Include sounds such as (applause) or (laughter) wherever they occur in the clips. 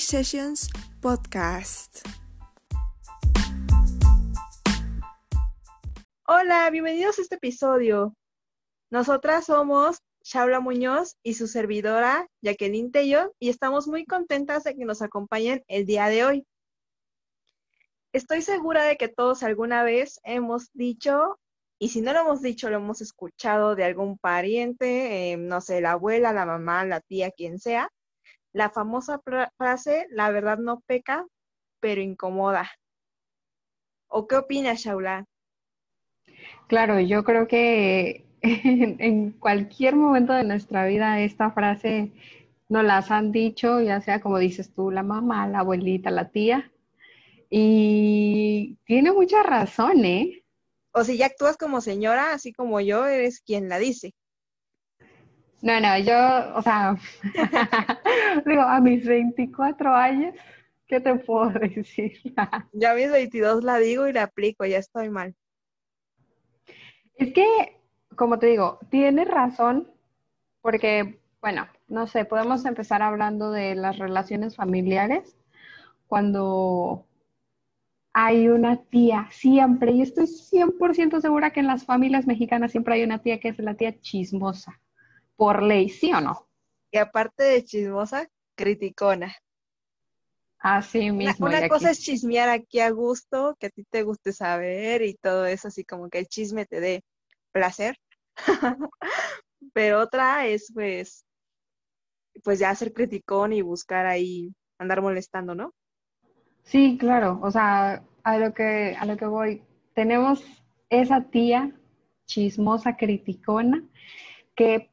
Sessions Podcast. Hola, bienvenidos a este episodio. Nosotras somos Shaula Muñoz y su servidora Jacqueline Tello y estamos muy contentas de que nos acompañen el día de hoy. Estoy segura de que todos alguna vez hemos dicho, y si no lo hemos dicho, lo hemos escuchado de algún pariente, eh, no sé, la abuela, la mamá, la tía, quien sea, la famosa frase, la verdad no peca, pero incomoda. ¿O qué opinas, Shaula? Claro, yo creo que (laughs) en, cualquier momento de nuestra vida esta frase nos las han dicho, ya sea como dices tú, la mamá, la abuelita, la tía, y tiene mucha razón, ¿eh? O si ya actúas como señora, así como yo, eres quien la dice. No, no, yo, o sea, (laughs) digo, a mis 24 años, ¿qué te puedo (laughs) decir? ya a mis 22 la digo y la aplico, ya estoy mal. Es que, como te digo, tienes razón, porque, bueno, no sé, podemos empezar hablando de las relaciones familiares cuando hay una tía, siempre, y estoy 100% segura que en las familias mexicanas siempre hay una tía que es la tía chismosa por ley, ¿sí o no? Y aparte de chismosa, criticona. Así mismo. Una, cosa es chismear aquí a gusto, que a ti te guste saber y todo eso, así como que el chisme te dé placer. (laughs) Pero otra es pues, pues ya ser criticón y buscar ahí, andar molestando, ¿no? Sí, claro. O sea, a lo que, a lo que voy, tenemos esa tía chismosa, criticona, que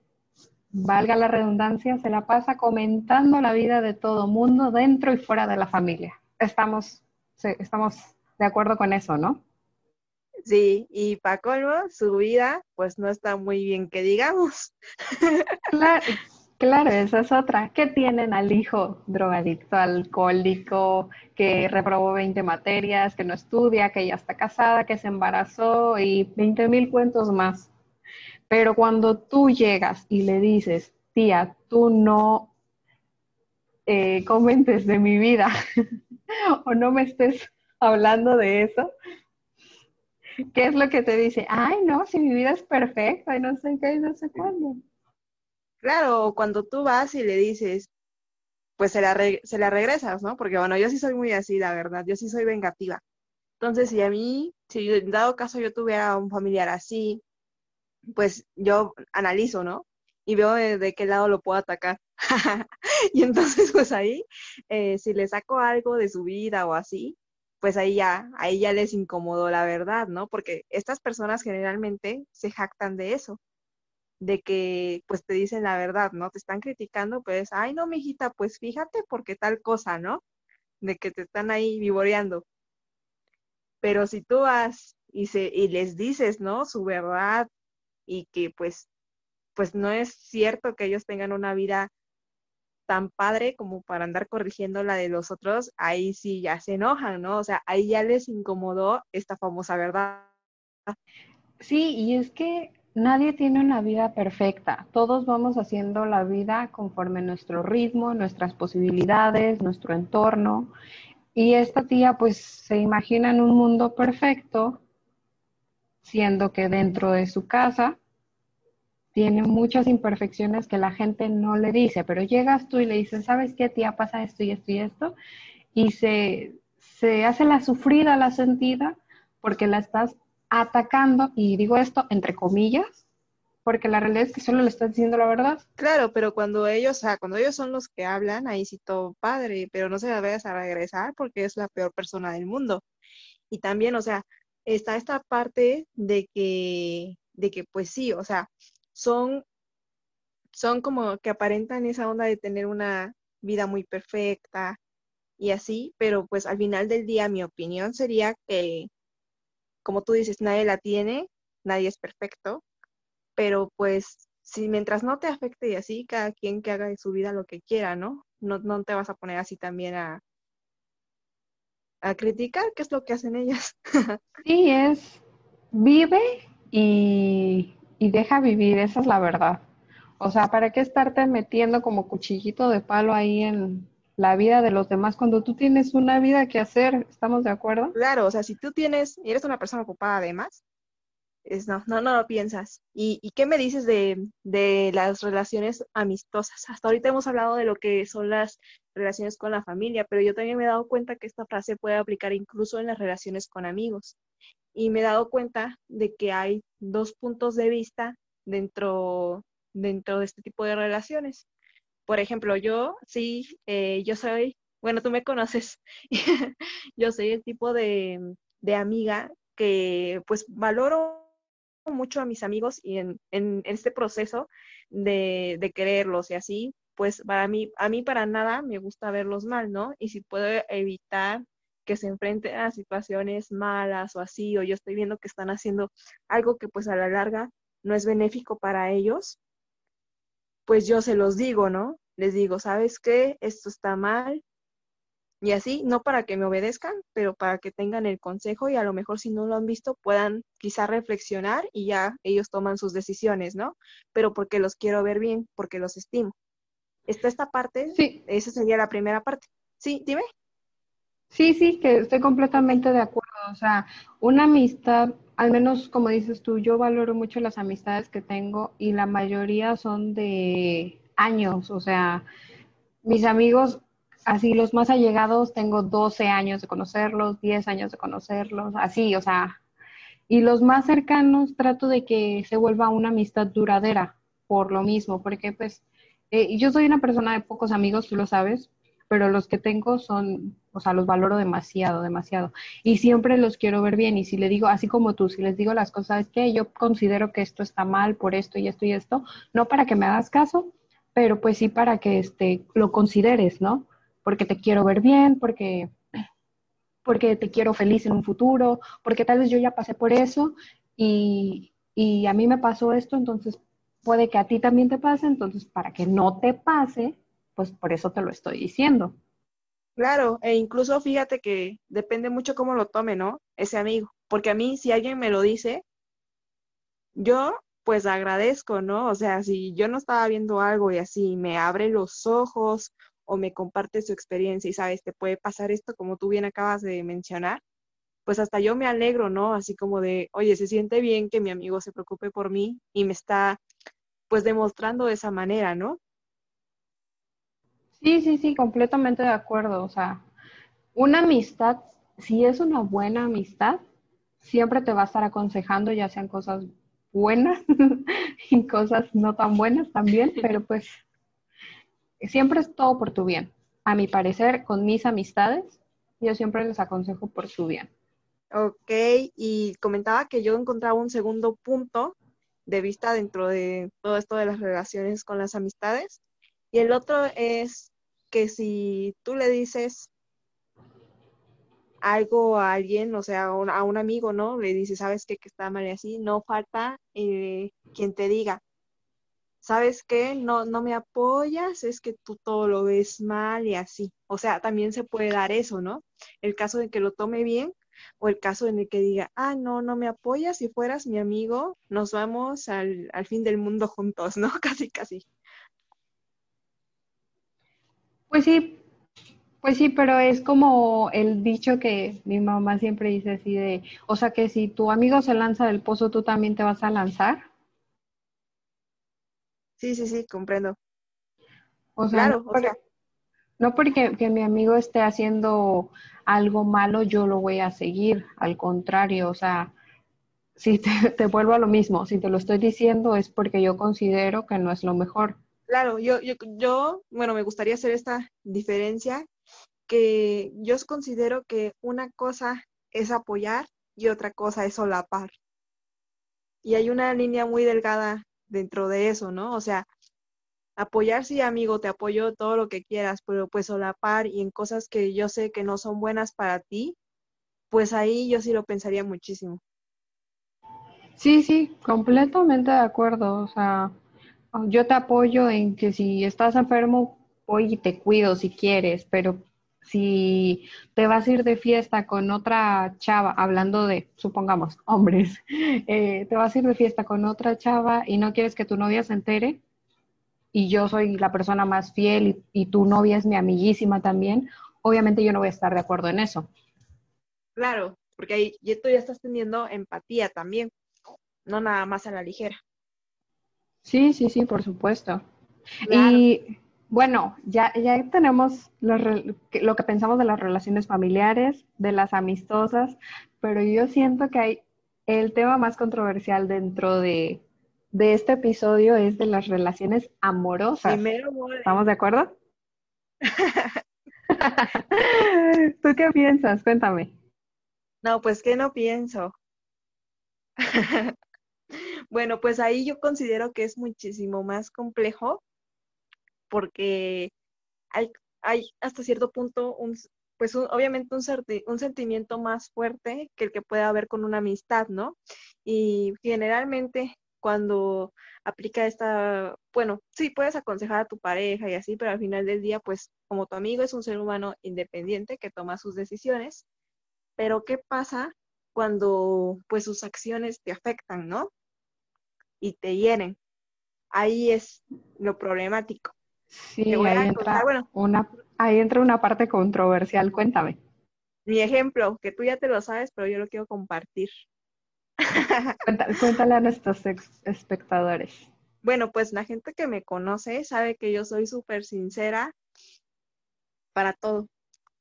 valga la redundancia, se la pasa comentando la vida de todo mundo dentro y fuera de la familia. Estamos, estamos de acuerdo con eso, ¿no? Sí, y para colmo, su vida pues no está muy bien que digamos. (laughs) Claro, claro, esa es otra. ¿Qué tienen al hijo drogadicto, alcohólico, que reprobó 20 materias, que no estudia, que ya está casada, que se embarazó y 20 mil cuentos más? Pero cuando tú llegas y le dices, tía, tú no eh, comentes de mi vida (laughs) o no me estés hablando de eso, ¿qué es lo que te dice? Ay, no, si mi vida es perfecta y no sé qué y no sé cuándo. Claro, cuando tú vas y le dices, pues se la, se la regresas, ¿no? Porque bueno, yo sí soy muy así, la verdad, yo sí soy vengativa. Entonces, si a mí, si en dado caso yo tuviera un familiar así, pues yo analizo, ¿no? Y veo de, qué lado lo puedo atacar. (laughs) y entonces, pues ahí, eh, si le saco algo de su vida o así, pues ahí ya, ahí ya les incomodó la verdad, ¿no? Porque estas personas generalmente se jactan de eso, de que pues te dicen la verdad, ¿no? Te están criticando, pues, ay, no, mijita, pues fíjate porque tal cosa, ¿no? De que te están ahí vivoreando. Pero si tú vas y, se, y les dices, ¿no? Su verdad, y que pues, pues no es cierto que ellos tengan una vida tan padre como para andar corrigiendo la de los otros, ahí sí ya se enojan, ¿no? O sea, ahí ya les incomodó esta famosa verdad. Sí, y es que nadie tiene una vida perfecta. Todos vamos haciendo la vida conforme nuestro ritmo, nuestras posibilidades, nuestro entorno. Y esta tía pues se imagina en un mundo perfecto siendo que dentro de su casa tiene muchas imperfecciones que la gente no le dice, pero llegas tú y le dices, ¿sabes qué, tía? Pasa esto y esto y esto, y se, se hace la sufrida, la sentida, porque la estás atacando, y digo esto entre comillas, porque la realidad es que solo le estás diciendo la verdad. Claro, pero cuando ellos, o sea, cuando ellos son los que hablan, ahí sí todo padre, pero no se la vayas a regresar porque es la peor persona del mundo. Y también, o sea, está esta parte de que, de que pues sí, o sea, son, son como que aparentan esa onda de tener una vida muy perfecta y así, pero pues al final del día mi opinión sería que, como tú dices, nadie la tiene, nadie es perfecto, pero pues si mientras no te afecte y así, cada quien que haga de su vida lo que quiera, ¿no? No, no te vas a poner así también a, a criticar qué es lo que hacen ellas. (laughs) sí, es vive y, deja vivir, esa es la verdad. O sea, ¿para qué estarte metiendo como cuchillito de palo ahí en la vida de los demás cuando tú tienes una vida que hacer, ¿estamos de acuerdo? Claro, o sea, si tú tienes, y eres una persona ocupada además, es no, no, no lo piensas. ¿Y, qué me dices de, de, las relaciones amistosas? Hasta ahorita hemos hablado de lo que son las relaciones con la familia, pero yo también me he dado cuenta que esta frase puede aplicar incluso en las relaciones con amigos. Y me he dado cuenta de que hay dos puntos de vista dentro, dentro de este tipo de relaciones. Por ejemplo, yo sí, eh, yo soy, bueno, tú me conoces, (laughs) yo soy el tipo de, de amiga que pues valoro mucho a mis amigos y en, en este proceso de, de, quererlos y así, pues para mí, a mí para nada me gusta verlos mal, ¿no? Y si puedo evitar que se enfrenten a situaciones malas o así, o yo estoy viendo que están haciendo algo que pues a la larga no es benéfico para ellos, pues yo se los digo, ¿no? Les digo, ¿sabes qué? Esto está mal, y así, no para que me obedezcan, pero para que tengan el consejo y a lo mejor si no lo han visto puedan quizá reflexionar y ya ellos toman sus decisiones, ¿no? Pero porque los quiero ver bien, porque los estimo. Está esta parte, sí. esa sería la primera parte. Sí, dime. Sí, sí, que estoy completamente de acuerdo. O sea, una amistad, al menos como dices tú, yo valoro mucho las amistades que tengo y la mayoría son de años. O sea, mis amigos así los más allegados, tengo 12 años de conocerlos, 10 años de conocerlos, así, o sea, y los más cercanos trato de que se vuelva una amistad duradera por lo mismo, porque pues eh, yo soy una persona de pocos amigos, tú lo sabes, pero los que tengo son, o sea, los valoro demasiado, demasiado. Y siempre los quiero ver bien. Y si le digo, así como tú, si les digo las cosas, es que yo considero que esto está mal por esto y esto y esto, no para que me hagas caso, pero pues sí para que este, lo consideres, ¿no? Porque te quiero ver bien, porque, porque te quiero feliz en un futuro, porque tal vez yo ya pasé por eso y, y a mí me pasó esto, entonces puede que a ti también te pase, entonces para que no te pase, pues por eso te lo estoy diciendo. Claro, e incluso fíjate que depende mucho cómo lo tome, ¿no? Ese amigo, porque a mí si alguien me lo dice, yo pues agradezco, ¿no? O sea, si yo no estaba viendo algo y así me abre los ojos o me comparte su experiencia y sabes, te puede pasar esto como tú bien acabas de mencionar, pues hasta yo me alegro, ¿no? Así como de, oye, se siente bien que mi amigo se preocupe por mí y me está pues demostrando de esa manera, ¿no? Sí, sí, sí, completamente de acuerdo. O sea, una amistad, si es una buena amistad, siempre te va a estar aconsejando, ya sean cosas buenas (laughs) y cosas no tan buenas también, pero pues siempre es todo por tu bien. A mi parecer, con mis amistades, yo siempre les aconsejo por su bien. Ok, y comentaba que yo encontraba un segundo punto de vista dentro de todo esto de las relaciones con las amistades. Y el otro es que si tú le dices algo a alguien, o sea, a un, amigo, ¿no? Le dices, ¿sabes qué? Que está mal y así, no falta eh, quien te diga, ¿sabes qué? No, no me apoyas, es que tú todo lo ves mal y así. O sea, también se puede dar eso, ¿no? El caso de que lo tome bien o el caso en el que diga, ah, no, no me apoyas, si fueras mi amigo, nos vamos al, al fin del mundo juntos, (laughs) ¿no? Casi, casi. Pues sí, pues sí, pero es como el dicho que mi mamá siempre dice así de, o sea que si tu amigo se lanza del pozo, tú también te vas a lanzar. Sí, sí, sí, comprendo. O sea, claro, no, porque, no porque que mi amigo esté haciendo algo malo, yo lo voy a seguir. Al contrario, o sea, si te, (laughs) te, vuelvo a lo mismo, si te lo estoy diciendo es porque yo considero que no es lo mejor. Claro, yo, yo, yo, bueno, me gustaría hacer esta diferencia, que yo considero que una cosa es apoyar y otra cosa es solapar. Y hay una línea muy delgada dentro de eso, ¿no? O sea, apoyar, sí, amigo, te apoyo todo lo que quieras, pero pues solapar y en cosas que yo sé que no son buenas para ti, pues ahí yo sí lo pensaría muchísimo. Sí, sí, completamente de acuerdo. O sea, yo te apoyo en que si estás enfermo, voy y te cuido si quieres, pero si te vas a ir de fiesta con otra chava, hablando de, supongamos, hombres, (laughs) eh, te vas a ir de fiesta con otra chava y no quieres que tu novia se entere, y yo soy la persona más fiel y, tu novia es mi amiguísima también, obviamente yo no voy a estar de acuerdo en eso. Claro, porque ahí tú ya estás teniendo empatía también, no nada más a la ligera. Sí, sí, sí, por supuesto. Y bueno, ya, ya tenemos lo que pensamos de las relaciones familiares, de las amistosas, pero yo siento que hay el tema más controversial dentro de, este episodio es de las relaciones amorosas. Primero, ¿Estamos de acuerdo? (laughs) (laughs) ¿Tú qué piensas? Cuéntame. No, pues que no pienso. (laughs) bueno, pues ahí yo considero que es muchísimo más complejo porque hay, hay hasta cierto punto un, pues obviamente un, un sentimiento más fuerte que el que puede haber con una amistad, ¿no? Y generalmente cuando aplica esta, bueno, sí, puedes aconsejar a tu pareja y así, pero al final del día, pues como tu amigo es un ser humano independiente que toma sus decisiones, pero ¿qué pasa cuando pues sus acciones te afectan, ¿no? Y te hieren. Ahí es lo problemático. Sí, ahí entra, una, ahí entra una parte controversial, cuéntame. Mi ejemplo, que tú ya te lo sabes, pero yo lo quiero compartir. (laughs) Cuéntale, a nuestros espectadores. Bueno, pues la gente que me conoce sabe que yo soy súper sincera para todo.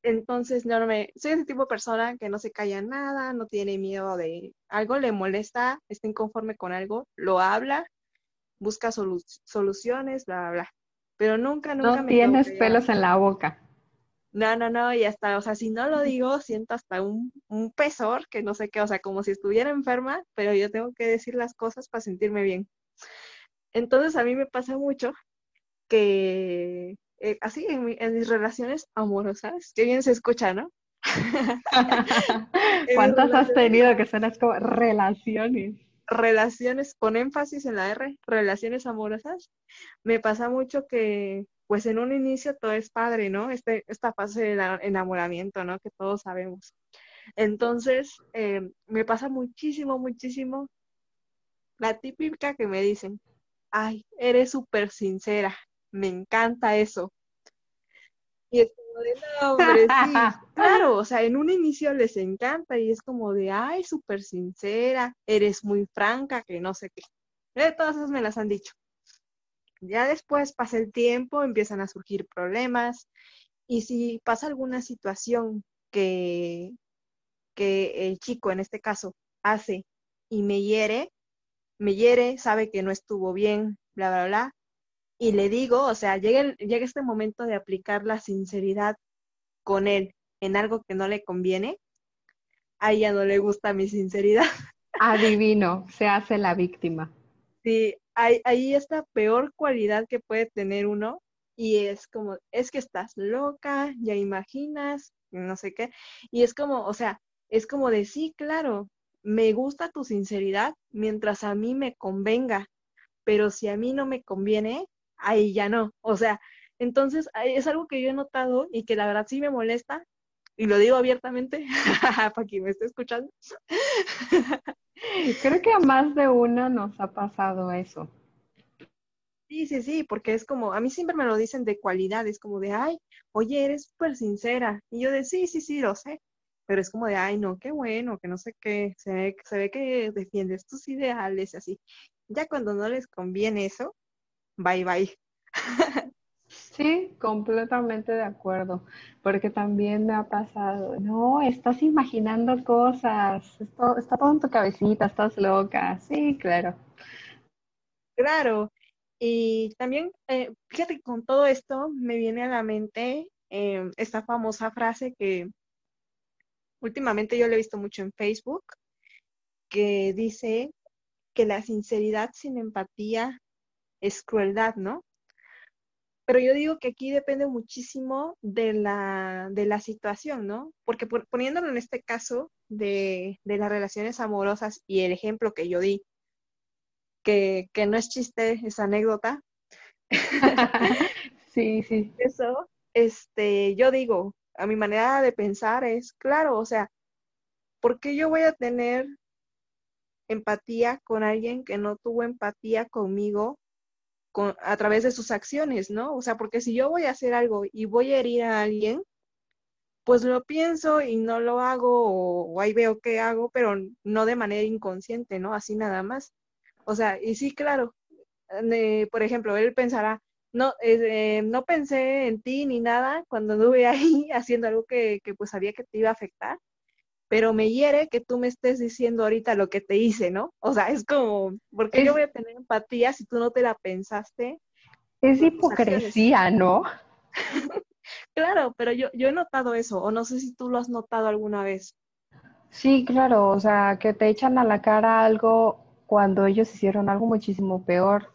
Entonces, no me, soy ese tipo de persona que no se calla nada, no tiene miedo de algo, le molesta, está inconforme con algo, lo habla, busca soluciones, bla, bla, bla pero nunca, nunca no tienes pelos en la boca. No, no, no, y hasta, o sea, si no lo digo, siento hasta un, un pesor, que no sé qué, o sea, como si estuviera enferma, pero yo tengo que decir las cosas para sentirme bien. Entonces a mí me pasa mucho que, eh, así, en, mis relaciones amorosas, que bien se escucha, ¿no? (laughs) (laughs) ¿Cuántas has tenido que son como relaciones? Relaciones, con énfasis en la R, relaciones amorosas, me pasa mucho que, pues en un inicio todo es padre, ¿no? Este, esta fase de enamoramiento, ¿no? Que todos sabemos. Entonces, eh, me pasa muchísimo, muchísimo la típica que me dicen, ay, eres súper sincera, me encanta eso. Y es de, no, hombre, sí, (laughs) claro, o sea, en un inicio les encanta y es como de, ay, súper sincera, eres muy franca, que no sé qué. De todas esas me las han dicho. Ya después pasa el tiempo, empiezan a surgir problemas y si pasa alguna situación que, que el chico, en este caso, hace y me hiere, me hiere, sabe que no estuvo bien, bla, bla, bla, y le digo, o sea, llega, llega este momento de aplicar la sinceridad con él en algo que no le conviene, a ella no le gusta mi sinceridad. (laughs) Adivino, se hace la víctima. Sí, ahí, ahí la peor cualidad que puede tener uno y es como, es que estás loca, ya imaginas, no sé qué, y es como, o sea, es como de sí, claro, me gusta tu sinceridad mientras a mí me convenga, pero si a mí no me conviene, ahí ya no. O sea, entonces es algo que yo he notado y que la verdad sí me molesta, y lo digo abiertamente (laughs) para quien me esté escuchando. Creo que a más de una nos ha pasado eso. Sí, sí, sí, porque es como, a mí siempre me lo dicen de cualidades, como de, ay, oye, eres súper sincera. Y yo de, sí, sí, sí, lo sé. Pero es como de, ay, no, qué bueno, que no sé qué, se ve, se ve que defiendes tus ideales y así. Ya cuando no les conviene eso, bye bye. Sí, completamente de acuerdo, porque también me ha pasado, no, estás imaginando cosas, está todo en tu cabecita, estás loca, sí, claro. Claro, y también, eh, fíjate, con todo esto me viene a la mente em, esta famosa frase que últimamente yo le he visto mucho en Facebook, que dice que la sinceridad sin empatía es crueldad, ¿no? Pero yo digo que aquí depende muchísimo de la, de la situación, ¿no? Porque poniéndolo en este caso de, de, las relaciones amorosas y el ejemplo que yo di, que, que no es chiste esa anécdota. (laughs) sí, sí. Eso, este, yo digo, a mi manera de pensar es, claro, o sea, ¿por qué yo voy a tener empatía con alguien que no tuvo empatía conmigo a través de sus acciones, ¿no? O sea, porque si yo voy a hacer algo y voy a herir a alguien, pues lo pienso y no lo hago o, ahí veo qué hago, pero no de manera inconsciente, ¿no? Así nada más. O sea, y sí, claro, por ejemplo, él pensará, no, eh, no pensé en ti ni nada cuando estuve ahí (laughs) haciendo algo que, que pues sabía que te iba a afectar, pero me hiere que tú me estés diciendo ahorita lo que te hice, ¿no? O sea, es como, ¿por qué yo voy a tener empatía si tú no te la pensaste? Es hipocresía, ¿no? (laughs) claro, pero yo, yo he notado eso, o no sé si tú lo has notado alguna vez. Sí, claro, o sea, que te echan a la cara algo cuando ellos hicieron algo muchísimo peor.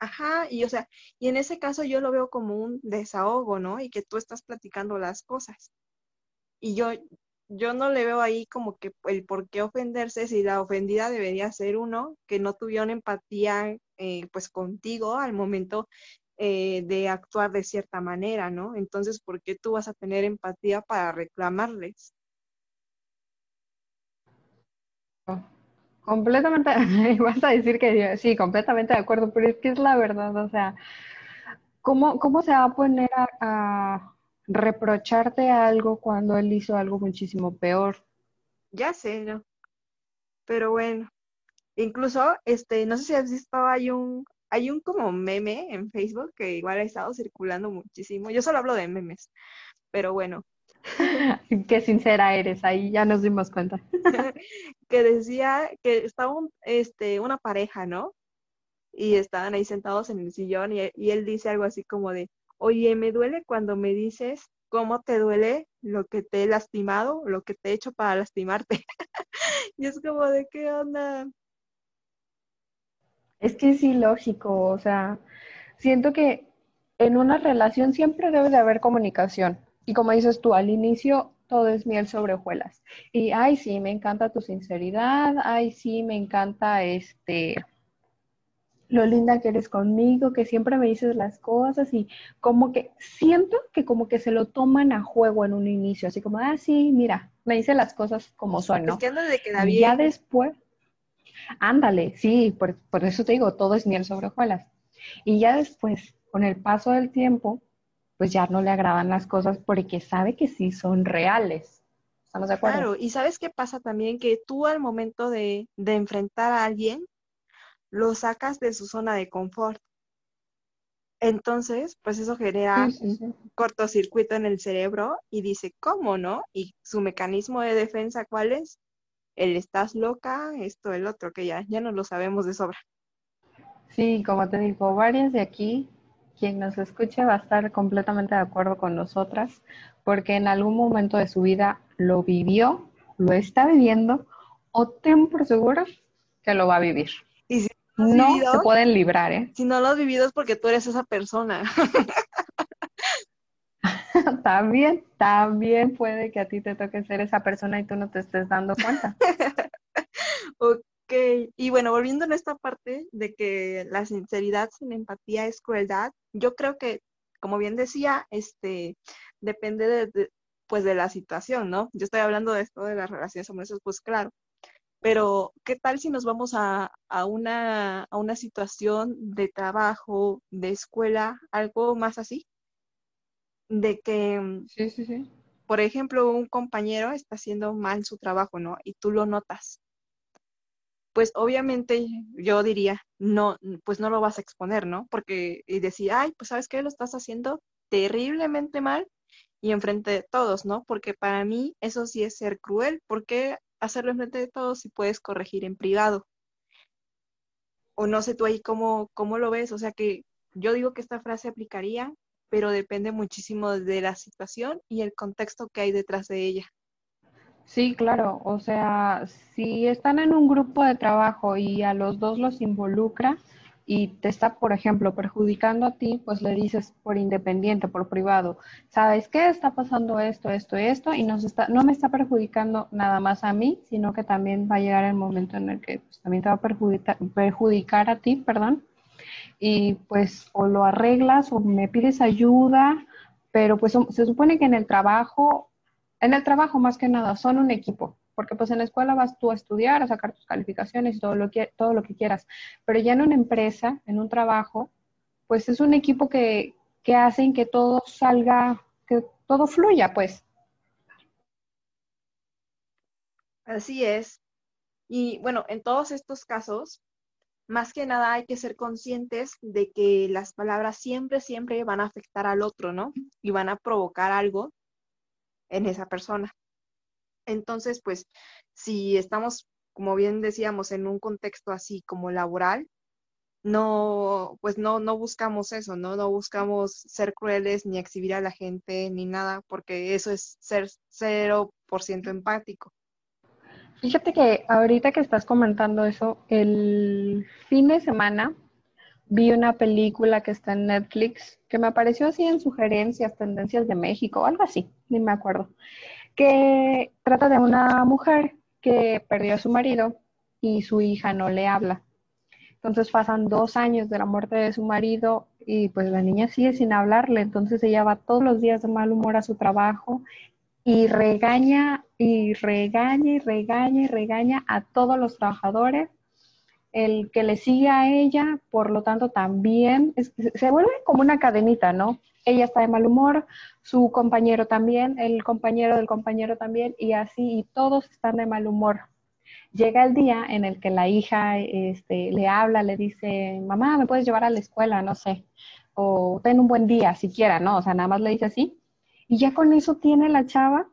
Ajá, y o sea, y en ese caso yo lo veo como un desahogo, ¿no? Y que tú estás platicando las cosas. Y yo, yo no le veo ahí como que el por qué ofenderse si la ofendida debería ser uno que no tuvieron empatía eh, pues contigo al momento eh, de actuar de cierta manera, ¿no? Entonces, ¿por qué tú vas a tener empatía para reclamarles? Completamente, (laughs) vas a decir que sí, completamente de acuerdo, pero es que es la verdad, o sea, ¿cómo, cómo se va a poner a reprocharte algo cuando él hizo algo muchísimo peor. Ya sé, ¿no? Pero bueno, incluso, este, no sé si has visto, hay un, hay un como meme en Facebook que igual ha estado circulando muchísimo. Yo solo hablo de memes, pero bueno. (laughs) Qué sincera eres, ahí ya nos dimos cuenta. (laughs) que decía que estaba un, este, una pareja, ¿no? Y estaban ahí sentados en el sillón y, y él dice algo así como de, Oye, me duele cuando me dices cómo te duele lo que te he lastimado, lo que te he hecho para lastimarte. (laughs) y es como de qué onda. Es que es ilógico, o sea, siento que en una relación siempre debe de haber comunicación. Y como dices tú, al inicio todo es miel sobre hojuelas. Y, ay, sí, me encanta tu sinceridad, ay, sí, me encanta este, lo linda que eres conmigo, que siempre me dices las cosas y como que siento que como que se lo toman a juego en un inicio, así como, ah, sí, mira, me dice las cosas como son, ¿no? Es que de que bien. Ya después, ándale, sí, por, por, eso te digo, todo es miel sobre hojuelas. Y ya después, con el paso del tiempo, pues ya no le agradan las cosas porque sabe que sí son reales. ¿Estamos de acuerdo? Claro, y ¿sabes qué pasa también? Que tú al momento de, de enfrentar a alguien, lo sacas de su zona de confort. Entonces, pues eso genera cortocircuito en el cerebro y dice, ¿cómo no? Y su mecanismo de defensa, ¿cuál es? El estás loca, esto, el otro, que ya, ya no lo sabemos de sobra. Sí, como te digo, varias de aquí, quien nos escuche va a estar completamente de acuerdo con nosotras, porque en algún momento de su vida lo vivió, lo está viviendo, o ten por seguro que lo va a vivir. No se pueden librar, ¿eh? Si no lo has vivido es porque tú eres esa persona. (laughs) también, también puede que a ti te toque ser esa persona y tú no te estés dando cuenta. (laughs) ok, y bueno, volviendo a esta parte de que la sinceridad sin empatía es crueldad, yo creo que, como bien decía, este, depende de, pues de la situación, ¿no? Yo estoy hablando de esto de las relaciones amorosas, pues claro, pero, ¿qué tal si nos vamos a, una, a una situación de trabajo, de escuela, algo más así? De que, mm, sí, sí, sí. por ejemplo, un compañero está haciendo mal su trabajo, ¿no? Y tú lo notas. Pues obviamente yo diría, no, pues no lo vas a exponer, ¿no? Porque y decir, ay, pues sabes qué, lo estás haciendo terriblemente mal y enfrente de todos, ¿no? Porque para mí eso sí es ser cruel, porque hacerlo en frente de todos y puedes corregir en privado. O no sé tú ahí cómo, cómo lo ves, o sea que yo digo que esta frase aplicaría, pero depende muchísimo de la situación y el contexto que hay detrás de ella. Sí, claro, o sea, si están en un grupo de trabajo y a los dos los involucra, y te está, por ejemplo, perjudicando a ti, pues le dices por independiente, por privado, ¿sabes qué? Está pasando esto, esto, esto, y nos está, no me está perjudicando nada más a mí, sino que también va a llegar el momento en el que pues, también te va a perjudicar, perjudicar a ti, perdón, y pues o lo arreglas o me pides ayuda, pero pues se supone que en el trabajo, en el trabajo más que nada, son un equipo. Porque pues en la escuela vas tú a estudiar, a sacar tus calificaciones y todo lo que, todo lo que quieras, pero ya en una empresa, en un trabajo, pues es un equipo que, que hacen que todo salga, que todo fluya, pues. Así es. Y bueno, en todos estos casos, más que nada hay que ser conscientes de que las palabras siempre, siempre van a afectar al otro, ¿no? Y van a provocar algo en esa persona. Entonces, pues, si estamos, como bien decíamos, en un contexto así como laboral, no, pues no, no buscamos eso, ¿no? No buscamos ser crueles ni exhibir a la gente ni nada, porque eso es ser cero por ciento empático. Fíjate que ahorita que estás comentando eso, el fin de semana vi una película que está en Netflix que me apareció así en sugerencias, tendencias de México, algo así, ni me acuerdo, que trata de una mujer que perdió a su marido y su hija no le habla. Entonces pasan dos años de la muerte de su marido y pues la niña sigue sin hablarle, entonces ella va todos los días de mal humor a su trabajo y regaña y regaña y regaña y regaña a todos los trabajadores. El que le sigue a ella, por lo tanto, también se vuelve como una cadenita, ¿no? Ella está de mal humor, su compañero también, el compañero del compañero también, y así, y todos están de mal humor. Llega el día en el que la hija este, le habla, le dice, mamá, ¿me puedes llevar a la escuela? No sé, o ten un buen día, siquiera, ¿no? O sea, nada más le dice así, y ya con eso tiene la chava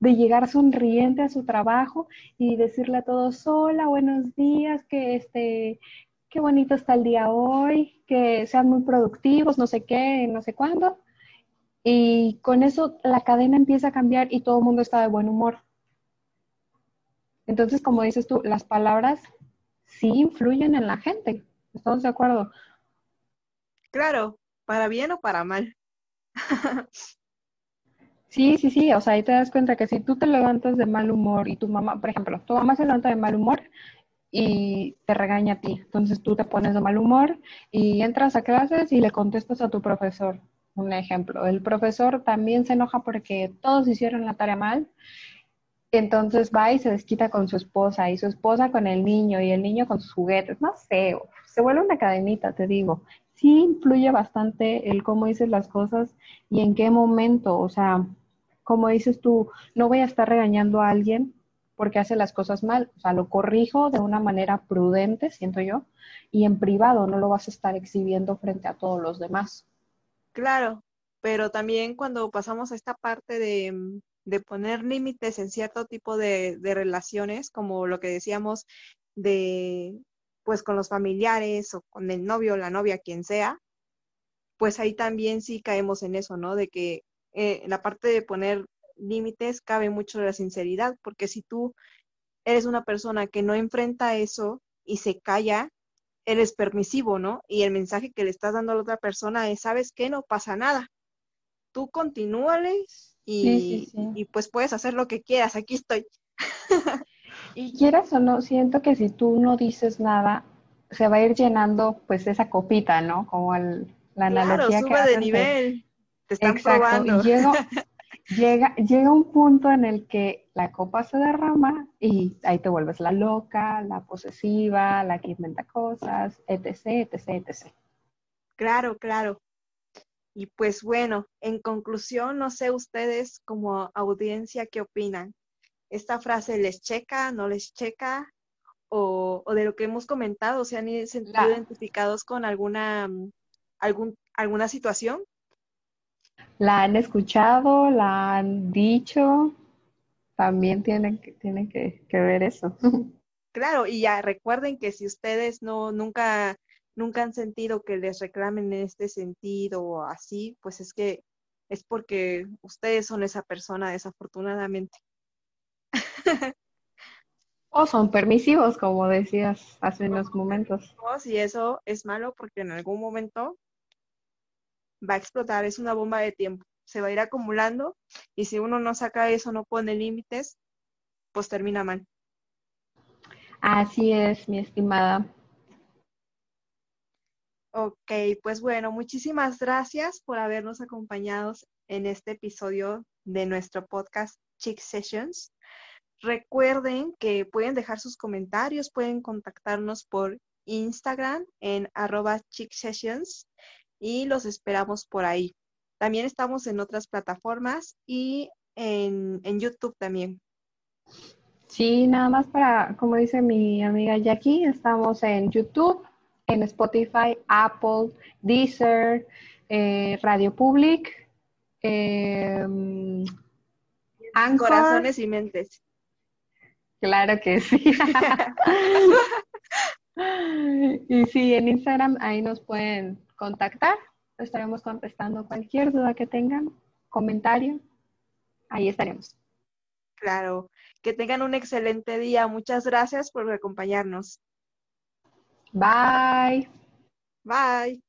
de llegar sonriente a su trabajo y decirle a todos, hola, buenos días, que este, qué bonito está el día hoy, que sean muy productivos, no sé qué, no sé cuándo. Y con eso la cadena empieza a cambiar y todo el mundo está de buen humor. Entonces, como dices tú, las palabras sí influyen en la gente. ¿Estamos de acuerdo? Claro, para bien o para mal. (laughs) Sí, sí, sí, o sea, ahí te das cuenta que si tú te levantas de mal humor y tu mamá, por ejemplo, tu mamá se levanta de mal humor y te regaña a ti, entonces tú te pones de mal humor y entras a clases y le contestas a tu profesor. Un ejemplo, el profesor también se enoja porque todos hicieron la tarea mal, entonces va y se desquita con su esposa y su esposa con el niño y el niño con sus juguetes, no sé, se vuelve una cadenita, te digo. Sí influye bastante el cómo dices las cosas y en qué momento, o sea, como dices tú, no voy a estar regañando a alguien porque hace las cosas mal, o sea, lo corrijo de una manera prudente, siento yo, y en privado no lo vas a estar exhibiendo frente a todos los demás. Claro, pero también cuando pasamos a esta parte de, de poner límites en cierto tipo de, de, relaciones, como lo que decíamos de, pues con los familiares o con el novio, la novia, quien sea, pues ahí también sí caemos en eso, ¿no? De que eh, la parte de poner límites cabe mucho la sinceridad, porque si tú eres una persona que no enfrenta eso y se calla, eres permisivo, ¿no? Y el mensaje que le estás dando a la otra persona es, ¿sabes qué? No pasa nada. Tú continúales y, y pues puedes hacer lo que quieras, aquí estoy. (laughs) y quieras o no, siento que si tú no dices nada, se va a ir llenando pues esa copita, ¿no? Como el, la analogía sube de nivel. Te están probando. (laughs) llega, llega, un punto en el que la copa se derrama y ahí te vuelves la loca, la posesiva, la que inventa cosas, etc., etc., etc. Claro, claro. Y pues bueno, en conclusión, no sé ustedes como audiencia qué opinan. ¿Esta frase les checa, no les checa? O, o de lo que hemos comentado, ¿se han sentido identificados con alguna, algún, alguna situación? La han escuchado, la han dicho, también tienen que, que, ver eso. Claro, y ya recuerden que si ustedes no nunca nunca han sentido que les reclamen en este sentido o así, pues es que es porque ustedes son esa persona desafortunadamente. o son permisivos, como decías hace unos momentos. Y eso es malo porque en algún momento va a explotar, es una bomba de tiempo, se va a ir acumulando y si uno no saca eso, no pone límites, pues termina mal. Así es, mi estimada. Ok, pues bueno, muchísimas gracias por habernos acompañado en este episodio de nuestro podcast Chick Sessions. Recuerden que pueden dejar sus comentarios, pueden contactarnos por Instagram en arroba sessions y los esperamos por ahí. También estamos en otras plataformas y en, en YouTube también. Sí, nada más para, como dice mi amiga Jackie, estamos en YouTube, en Spotify, Apple, Deezer, eh, Radio Public, eh, Corazones y mentes. Claro que sí. (laughs) (laughs) y sí, en Instagram ahí nos pueden contactar. Estaremos contestando cualquier duda que tengan, comentario. Ahí estaremos. Claro. Que tengan un excelente día. Muchas gracias por acompañarnos. Bye. Bye.